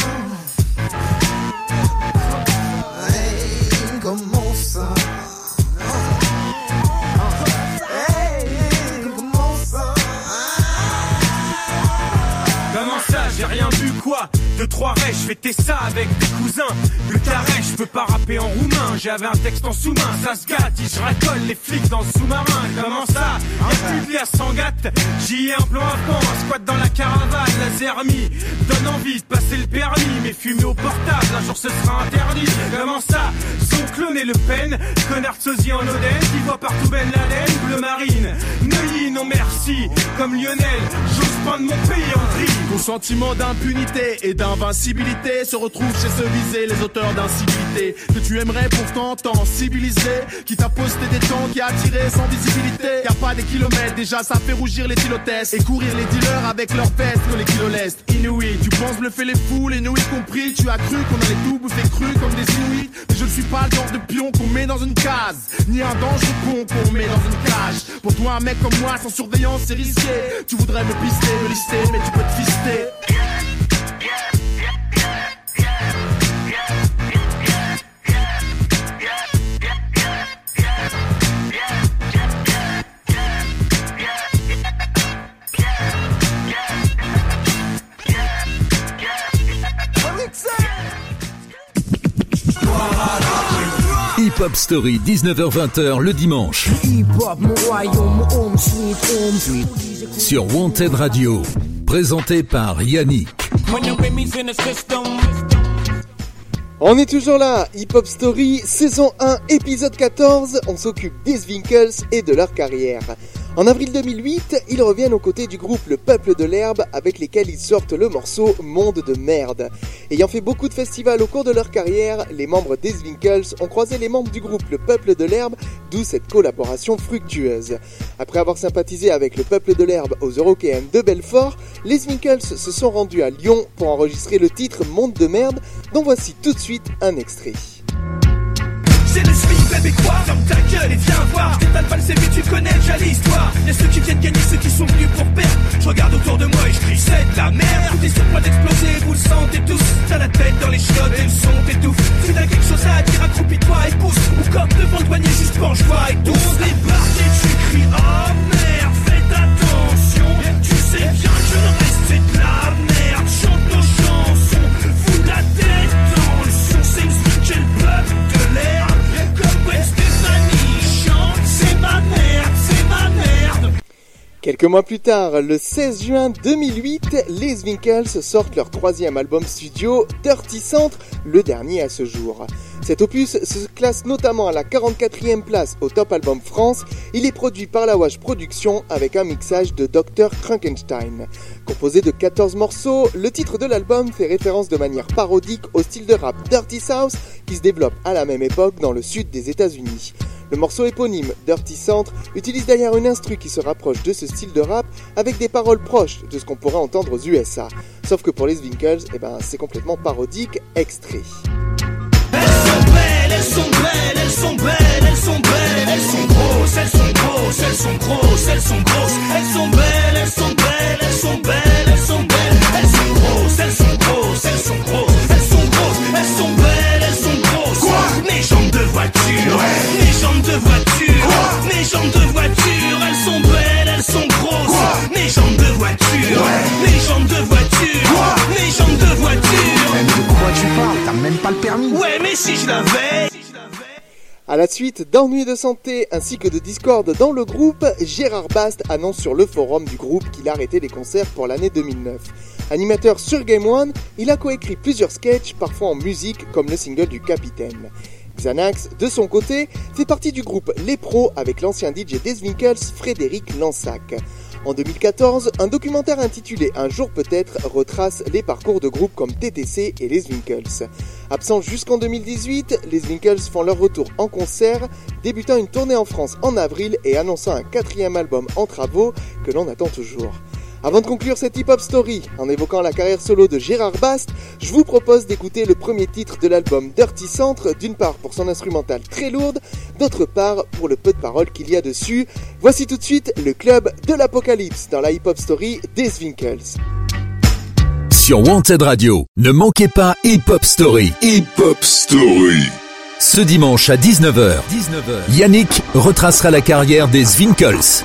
Deux, trois rêches, je fêtais ça avec des cousins. Le carré, je peux pas rapper en roumain. J'avais un texte en sous-main, ça se gâte. Je racole les flics dans le sous-marin. Comment ça Y'a plus de vie à Sangatte. J'y ai un plan à fond, un squat dans la caravane. La zermie donne envie de passer le permis. Mais fumer au portable, un jour ce sera interdit. Comment ça Son clone et Le Pen. Connard sosie en Oden. Qui voit partout Ben Laden. Bleu marine. Neuilly, non merci. Comme Lionel, j'ose prendre mon pays en tri.
Ton sentiment d'impunité et d'invincibilité se retrouve chez ceux visés, les auteurs d'incivilité. Que tu aimerais pourtant t'en civiliser. Qui t'a posté des temps, qui a attiré sans visibilité. A pas des kilomètres, déjà ça fait rougir les tilotesses. Et courir les dealers avec leurs fesses que les kilos l'est. Inouï, tu penses bluffer les foules, y compris. Tu as cru qu'on allait tout bouffer cru comme des inouïs. Mais je ne suis pas le genre de pion qu'on met dans une case. Ni un danger con qu'on met dans une cage. Pour toi, un mec comme moi, sans surveillance, c'est risqué. Tu voudrais me pister, me lister, mais tu peux te fister.
Hip Hop Story, 19h-20h le dimanche. Sur Wanted Radio. Présenté par Yannick.
On est toujours là, Hip Hop Story, saison 1, épisode 14. On s'occupe des Winkles et de leur carrière. En avril 2008, ils reviennent aux côtés du groupe Le Peuple de l'Herbe avec lesquels ils sortent le morceau Monde de merde. Ayant fait beaucoup de festivals au cours de leur carrière, les membres des Winkles ont croisé les membres du groupe Le Peuple de l'Herbe, d'où cette collaboration fructueuse. Après avoir sympathisé avec Le Peuple de l'Herbe aux Eurockéennes de Belfort, les Winkles se sont rendus à Lyon pour enregistrer le titre Monde de merde, dont voici tout de suite un extrait.
C'est le SMIC, bébé quoi Ferme ta gueule et viens voir. Je t'étale pas le CV, tu connais déjà l'histoire. Y'a ceux qui viennent gagner, ceux qui sont venus pour perdre. Je regarde autour de moi et je crie c'est de la merde. Tout est sur point d'exploser, vous le sentez tous. T'as la tête dans les chiottes et le son t'étouffe. Si t'as quelque chose à dire, accroupis-toi et pousse. Ou comme devant le douanier, juste penche-toi et tousse. On débarque et tu cries oh merde, faites attention. Tu sais bien que le reste c'est de
Quelques mois plus tard, le 16 juin 2008, les Winkles sortent leur troisième album studio, Dirty Centre, le dernier à ce jour. Cet opus se classe notamment à la 44e place au Top Album France. Il est produit par la Wash Productions avec un mixage de Dr. Frankenstein. Composé de 14 morceaux, le titre de l'album fait référence de manière parodique au style de rap Dirty South qui se développe à la même époque dans le sud des États-Unis. Le morceau éponyme Dirty Centre utilise d'ailleurs une instru qui se rapproche de ce style de rap avec des paroles proches de ce qu'on pourrait entendre aux USA. Sauf que pour les Winkles, eh ben, c'est complètement parodique, extrait.
Elles sont belles, elles sont belles, elles sont belles, elles sont grosses, elles sont grosses, elles sont grosses, elles sont grosses, elles sont belles, elles sont belles, elles sont belles, elles sont belles, de voiture, mes jambes de voiture, elles sont belles, elles sont grosses. Mes jambes de voiture, mes jambes de voiture, mes jambes de voiture.
Mais de quoi tu parles? T'as même pas le permis
Ouais, mais si je l'avais.
À la suite d'ennuis de santé ainsi que de discorde dans le groupe, Gérard Bast annonce sur le forum du groupe qu'il a arrêté les concerts pour l'année 2009. Animateur sur Game One, il a coécrit plusieurs sketchs, parfois en musique, comme le single du Capitaine. Xanax, de son côté, fait partie du groupe Les Pros avec l'ancien DJ des Winkles, Frédéric Lansac. En 2014, un documentaire intitulé Un jour peut-être retrace les parcours de groupes comme TTC et les Winkles. Absents jusqu'en 2018, les Winkles font leur retour en concert, débutant une tournée en France en avril et annonçant un quatrième album en travaux que l'on attend toujours. Avant de conclure cette hip-hop story, en évoquant la carrière solo de Gérard Bast, je vous propose d'écouter le premier titre de l'album Dirty Centre, d'une part pour son instrumental très lourde, d'autre part pour le peu de paroles qu'il y a dessus. Voici tout de suite le club de l'apocalypse dans la hip-hop story des Winkles.
Sur Wanted Radio, ne manquez pas Hip Hop Story. Hip Hop Story. Ce dimanche à 19h, 19h, Yannick retracera la carrière des Winkles.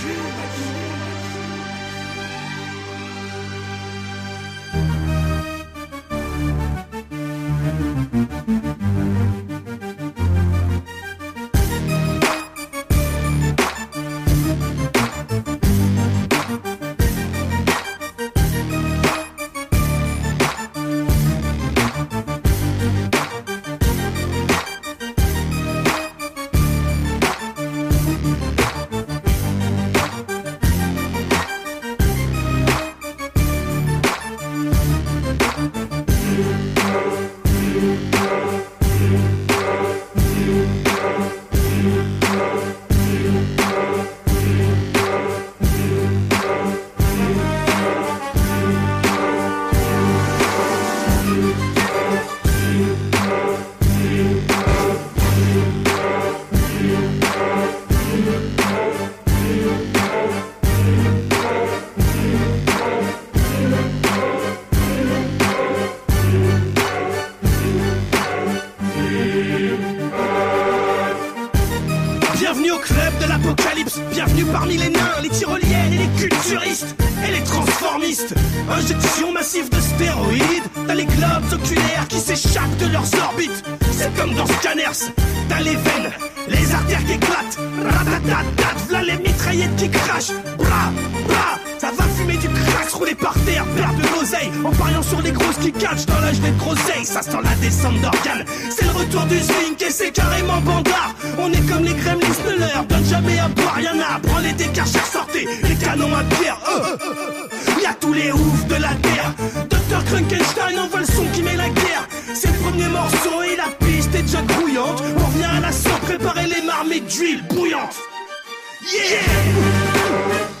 Injection massive de stéroïdes, t'as les globes oculaires qui s'échappent de leurs orbites. C'est comme dans Scanners, t'as les veines, les artères qui éclatent. Ratatatat, v'là les mitraillettes qui crachent. Bra, bra, rouler par terre, perdre de l'oseille En pariant sur les grosses qui catchent dans l'âge des groseilles Ça sent la descente d'organes, c'est le retour du zinc et c'est carrément bandard On est comme les gremlins, ne leur donne jamais à boire, y'en a Prends les décachers, sortez, les canons à pierre. Euh. Y'a tous les oufs de la terre. Dr Krunkenstein envoie le son qui met la guerre. C'est le premier morceau et la piste est déjà grouillante. On revient à la sauce, préparer les marmites d'huile bouillante. Yeah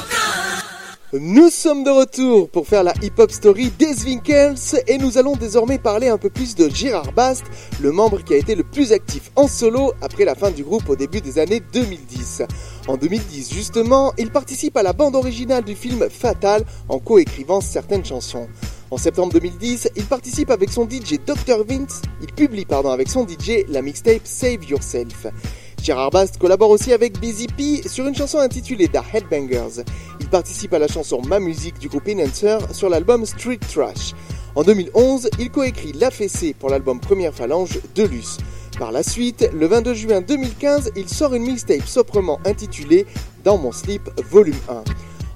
Nous sommes de retour pour faire la hip-hop story des Winkles et nous allons désormais parler un peu plus de Gérard Bast, le membre qui a été le plus actif en solo après la fin du groupe au début des années 2010. En 2010 justement, il participe à la bande originale du film Fatal en coécrivant certaines chansons. En septembre 2010, il participe avec son DJ Dr Vince, il publie pardon avec son DJ la mixtape Save Yourself. Gérard Bast collabore aussi avec Busy P sur une chanson intitulée The Headbangers. Il participe à la chanson Ma Musique du groupe Enhancer sur l'album Street Trash. En 2011, il coécrit La Fessée pour l'album Première Phalange de Luce. Par la suite, le 22 juin 2015, il sort une mixtape soprement intitulée Dans mon slip volume 1.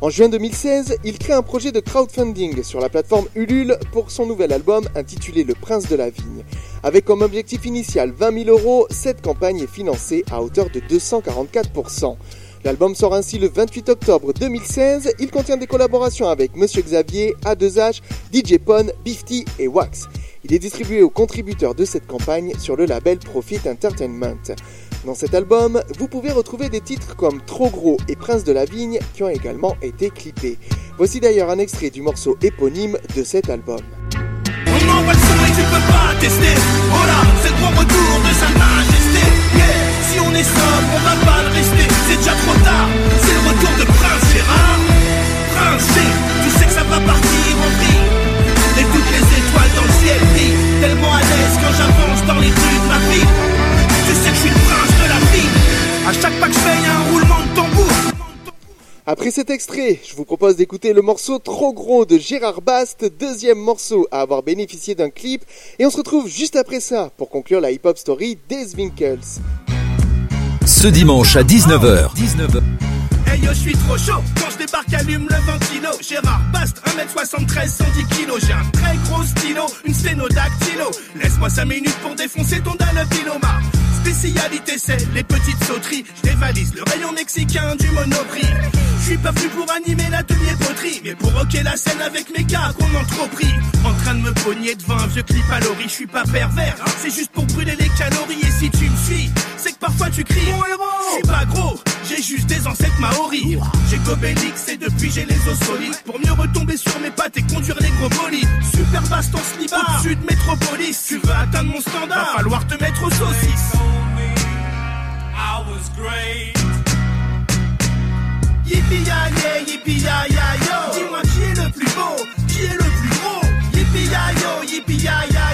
En juin 2016, il crée un projet de crowdfunding sur la plateforme Ulule pour son nouvel album intitulé Le Prince de la Vigne. Avec comme objectif initial 20 000 euros, cette campagne est financée à hauteur de 244%. L'album sort ainsi le 28 octobre 2016. Il contient des collaborations avec Monsieur Xavier, A2H, DJ Pon, Bifty et Wax. Il est distribué aux contributeurs de cette campagne sur le label Profit Entertainment. Dans cet album, vous pouvez retrouver des titres comme Trop gros et Prince de la Vigne qui ont également été clippés. Voici d'ailleurs un extrait du morceau éponyme de cet album.
Si on est sobre, on va pas le rester. C'est déjà trop tard, c'est le retour de Prince Gérard. Prince G, tu sais que ça va partir en vrille. Et les étoiles dans le ciel brillent. Tellement à l'aise quand j'avance dans les rues de ma vie Tu sais que je suis À chaque pas que je fais, y a un roulement de tambour
Après cet extrait, je vous propose d'écouter le morceau Trop gros de Gérard Bast, deuxième morceau à avoir bénéficié d'un clip, et on se retrouve juste après ça pour conclure la hip-hop story des Winkles.
Ce dimanche à 19h. 19h.
Hey yo, je suis trop chaud. Quand je débarque, allume le ventilo. Gérard Bast, 1m73, 110 kilos. J'ai un très gros stylo, une sténodactylo. Laisse-moi 5 minutes pour défoncer ton dalopiloma. Spécialité, c'est les petites sauteries. Je dévalise le rayon mexicain du monoprix. Je suis pas venu pour animer l'atelier poterie, mais pour rocker la scène avec mes gars qu'on en trop pris. En train de me pogner devant un vieux clip à l'ori. Je suis pas pervers, hein. c'est juste pour brûler les calories. Et si tu me suis, que parfois tu cries. Mon héros, je suis pas gros, j'ai juste des ancêtres maoris. J'ai Gobélix et depuis j'ai les os solides. Pour mieux retomber sur mes pattes et conduire les gros bolides. Super baston slibard, de Métropolis. Tu veux atteindre mon standard, va falloir te mettre aux saucisses.
I was great.
Yippee ya yeah, yippee ya ya yo. Dis-moi qui est le plus beau, qui est le plus gros. Yippee ya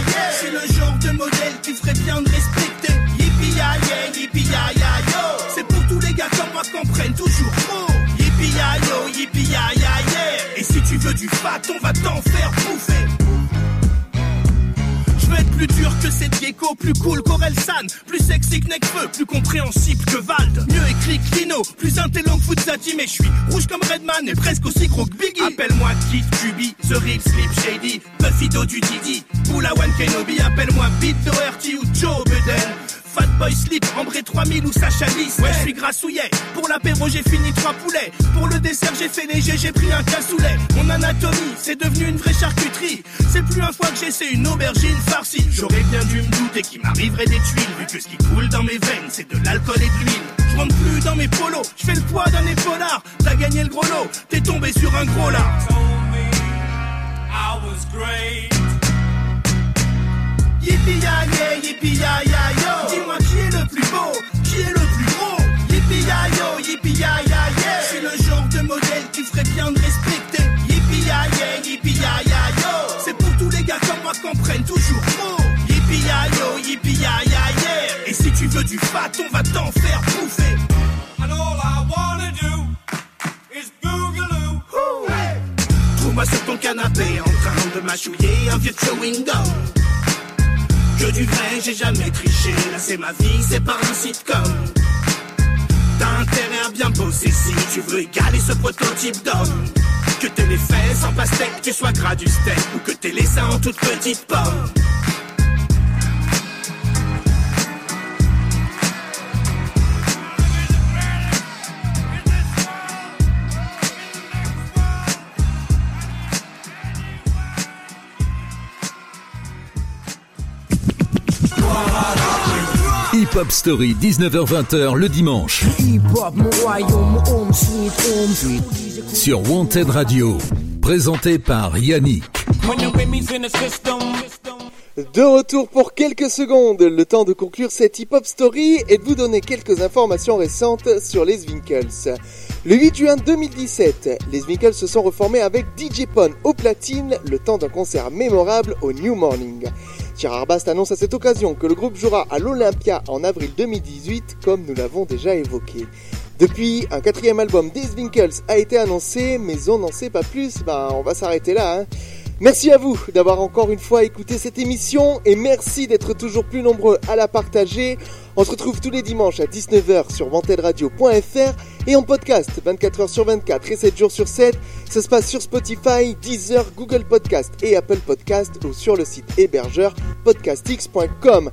C'est pour tous les gars comme moi qu'on prenne toujours trop. Yippee ya yo, yippee ya yeah. Et si tu veux du fat, on va t'en faire bouffer. Veux être plus dur que cette gecko, plus cool qu'Orelsan, plus sexy que Nekfeu, plus compréhensible que Vald. Mieux écrit que Lino, plus intello que Fuzati, mais je suis rouge comme Redman et presque aussi gros que Biggie. Appelle-moi Kid Kubi, The Real Sleep Shady, Puffy Do du Didi, One Kenobi, appelle-moi Beat Doherty ou Joe Budden. Fatboy Slip, Ambré 3000 ou Sacha Lys Ouais, je suis grassouillet. Pour l'apéro, j'ai fini trois poulets. Pour le dessert, j'ai fait léger, j'ai pris un cassoulet. Mon anatomie, c'est devenu une vraie charcuterie. C'est plus un foie que j'essaie une aubergine farcie. J'aurais bien dû me douter qu'il m'arriverait des tuiles, vu que ce qui coule dans mes veines, c'est de l'alcool et de l'huile. Je rentre plus dans mes polos, je fais le poids d'un épaulard. T'as gagné le gros lot, t'es tombé sur un gros là.
I was great.
Prenne toujours trop. Yippee ya yo, yippee ya yeah. Et si tu veux du fat, on va t'en faire bouffer.
And all I wanna do is boogaloo.
Trouve-moi sur ton canapé en train de mâchouiller un vieux chewing gum. Que du vrai, j'ai jamais triché. Là, c'est ma vie, c'est pas un sitcom. T'as intérêt à bien bosser si tu veux égaler ce prototype d'homme. Que t'aies les fesses en pastèque, que tu sois gras du steak ou que t'aies les en toute petite pomme.
Hip Hop Story, 19h-20h le dimanche. Sur Wanted Radio. Présenté par Yannick.
De retour pour quelques secondes, le temps de conclure cette hip-hop story et de vous donner quelques informations récentes sur les Winkles. Le 8 juin 2017, les Winkles se sont reformés avec DJ Pon au platine, le temps d'un concert mémorable au New Morning. Gérard Bast annonce à cette occasion que le groupe jouera à l'Olympia en avril 2018, comme nous l'avons déjà évoqué. Depuis, un quatrième album des Winkles a été annoncé, mais on n'en sait pas plus, ben on va s'arrêter là. Hein. Merci à vous d'avoir encore une fois écouté cette émission et merci d'être toujours plus nombreux à la partager. On se retrouve tous les dimanches à 19h sur vantedradio.fr et en podcast 24h sur 24 et 7 jours sur 7. Ça se passe sur Spotify, Deezer, Google Podcast et Apple Podcast ou sur le site hébergeur podcastx.com.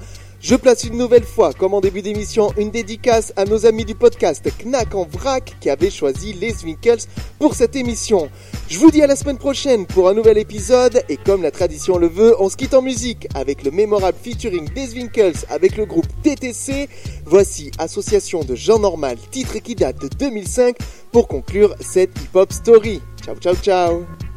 Je place une nouvelle fois, comme en début d'émission, une dédicace à nos amis du podcast Knack en vrac qui avaient choisi les Winkles pour cette émission. Je vous dis à la semaine prochaine pour un nouvel épisode et comme la tradition le veut, on se quitte en musique avec le mémorable featuring des Winkles avec le groupe TTC. Voici Association de gens normal, titre qui date de 2005 pour conclure cette hip-hop story. Ciao ciao ciao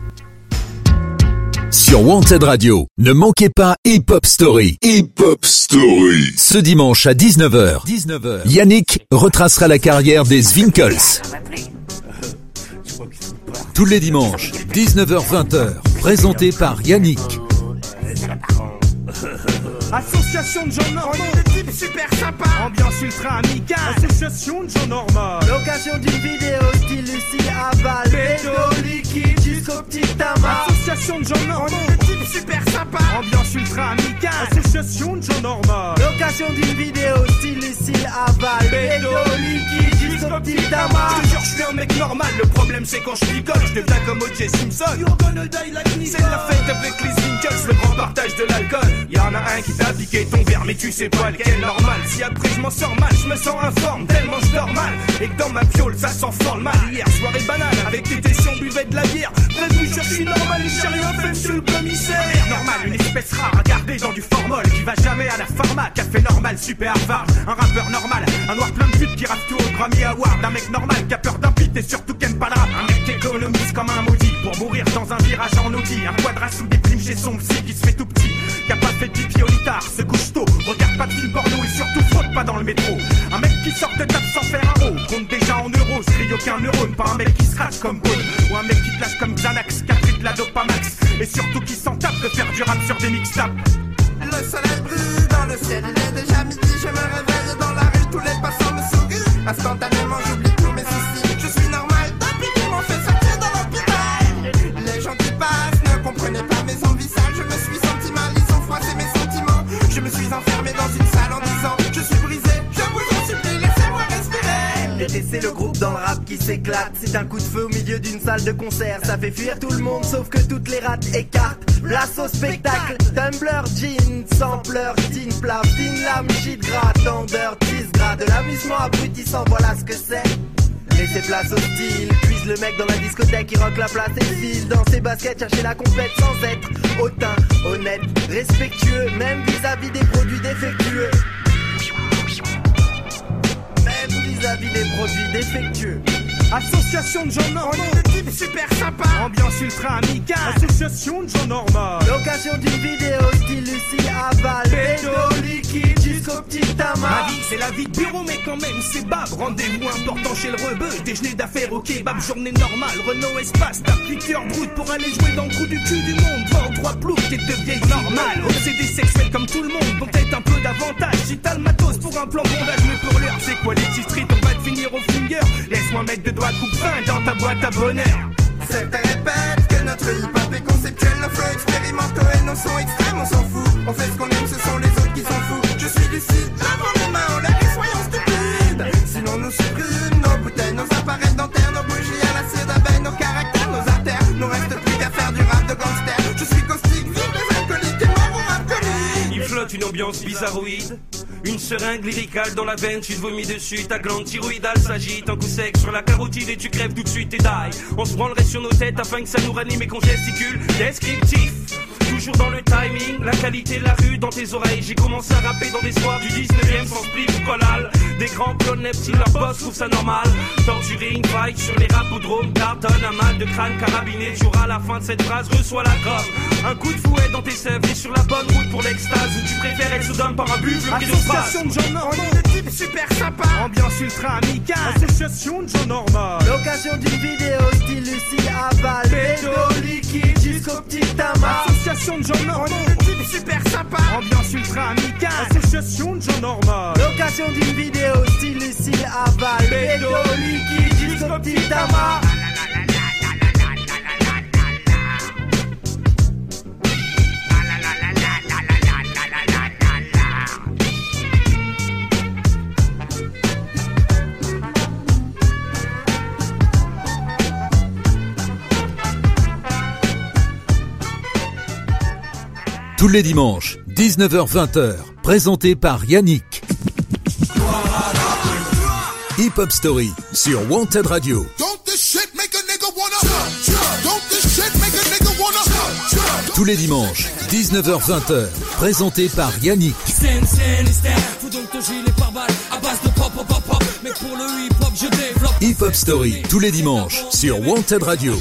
sur Wanted Radio. Ne manquez pas Hip Hop Story. Hip Hop Story. Ce dimanche à 19h, 19h. Yannick retracera la carrière des Zwinkels. Tous les dimanches, 19h-20h, présenté par Yannick.
Association de gens normaux. On est des types super sympas. Ambiance ultra amicale. Association de gens normaux. L'occasion d'une vidéo
style Lucille Aval, bédo liquide jusqu'au petit tamas.
Association de gens normaux.
On est des types super sympas.
Ambiance ultra amicale. Association de gens normaux.
Location d'une vidéo style Lucille Aval, bédo liquide tamas.
Je te jure, je suis un mec normal. Le problème, c'est quand je picole, je deviens comme O.J. Simpson. C'est la fête avec les Winkles, le grand partage de l'alcool. Y'en a un qui t'a piqué ton verre, mais tu sais pas lequel normal. Si après je m'en sors mal, je me sens informe, tellement je dors mal. Et que dans ma piole, ça sent fort le mal. Hier, soirée banale, avec tes tessions, buvait de la bière. Prévenu, je suis normal et j'ai rien fait, monsieur le commissaire.
Normal, une espèce rare à garder dans du formol qui va jamais à la pharma. Café normal, super Harvard. Un rappeur normal, un noir plein de putes qui rate tout au Grammy Award. Un mec normal qui a peur d'un beat et surtout qui aime pas le rap. Un mec qui économise comme un maudit pour mourir dans un virage en Audi. Un quadra sous des primes chez son psy qui se fait tout petit. Qui a pas fait pipi au litard, se couche tôt. Regarde pas de film porno et surtout frotte pas dans le métro. Un mec qui sort de table sans faire un rond. Compte déjà en euros, se crie aucun neurone. Pas un mec qui se rase comme Bone. Ou un mec qui lâche comme Xanax, qui a pris de la dopamax. Et surtout qui s'en tape de faire du rap sur des mixtapes.
Le soleil brille dans le ciel, s'éclate. C'est un coup de feu au milieu d'une salle de concert. Ça fait fuir tout le monde, sauf que toutes les rates écartent. Place au spectacle, Tumblr, jean, sampler, teen, plaf, teen, lame, shit, gras, tendeur, tease, gras. De l'amusement abrutissant, voilà ce que c'est. Laissez place au style, puise le mec dans la discothèque, il rock la place et file dans ses baskets, chercher la complète sans être hautain, honnête, respectueux, même vis-à-vis des produits défectueux. Même vis-à-vis des produits défectueux.
Association de gens normaux.
On est des types super sympas.
Ambiance ultra amicale. Association de gens normaux.
Location d'une vidéo style Lucie Aval, bédo liquide jusqu'au petit
Ma
tamas.
vie, c'est la vie de bureau, mais quand même, c'est bab. Rendez-vous important chez le rebeu. Déjeuner d'affaires au kebab, journée normale. Renault Espace, 8 heures brut pour aller jouer dans le trou du cul du monde. Voir trois ploufs, t'es de vieilles normales. Obsédé sexuel comme tout le monde, donc peut-être un peu d'avantage. Si t'as le matos pour un plan bondage, mais pour l'heure, c'est quoi les petits streets finir au finger. Laisse-moi mettre deux doigts coupe fin dans ta boîte à bonheur.
Certains répètent que notre hip-hop est conceptuel, nos flows expérimentaux et nos sons extrêmes, on s'en fout. On fait ce qu'on aime, ce sont les autres qui s'en foutent. Je suis lucide, lavons les mains, on lève et soyons stupides. Sinon nous suppriment nos bouteilles, nos appareils dentaires, nos bougies à la cire d'abeille, nos caractères, nos artères. Nous reste plus qu'à faire du rap de gangster. Je suis caustique, vive les alcooliques et mort au rap comique.
Il flotte une ambiance bizarroïde. Une seringue lyricale dans la veine, tu te vomis dessus, ta glande thyroïdale s'agite, un coup sec sur la carotide et tu crèves tout de suite et die. On se branlerait sur nos têtes afin que ça nous ranime et qu'on gesticule. Descriptif, toujours dans le timing, la qualité la rue dans tes oreilles. J'ai commencé à rapper dans des soirs du 19ème sans spliff collal. Des grands clones neptines, leur boss trouve ça normal. Torturer une fight sur les rapodromes, cartonne, un mal de crâne carabiné. Tu auras à la fin de cette phrase, reçois la gomme. Un coup de fouet dans tes sèvres et sur la bonne route pour l'extase où tu préfères être sous par un buffle.
Association de gens
super sympas.
Ambiance ultra amicale. Association de gens normaux.
Location d'une vidéo style Lucie Aval, bédo liquide jusqu'au petit tamas.
Association de gens normaux.
super sympas.
Ambiance ultra amicale. Association de gens normaux.
Location d'une vidéo style Lucille Aval, bédo liquide jusqu'au petit tamas.
Tous les dimanches, 19h-20h, présenté par Yannick. Hip Hop Story sur Wanted Radio.
Don't this shit make a nigga wanna? Don't this shit make a nigga wanna?
Tous les dimanches, 19h-20h, présenté par Yannick.
Hip Hop
Story, tous les dimanches sur Wanted Radio.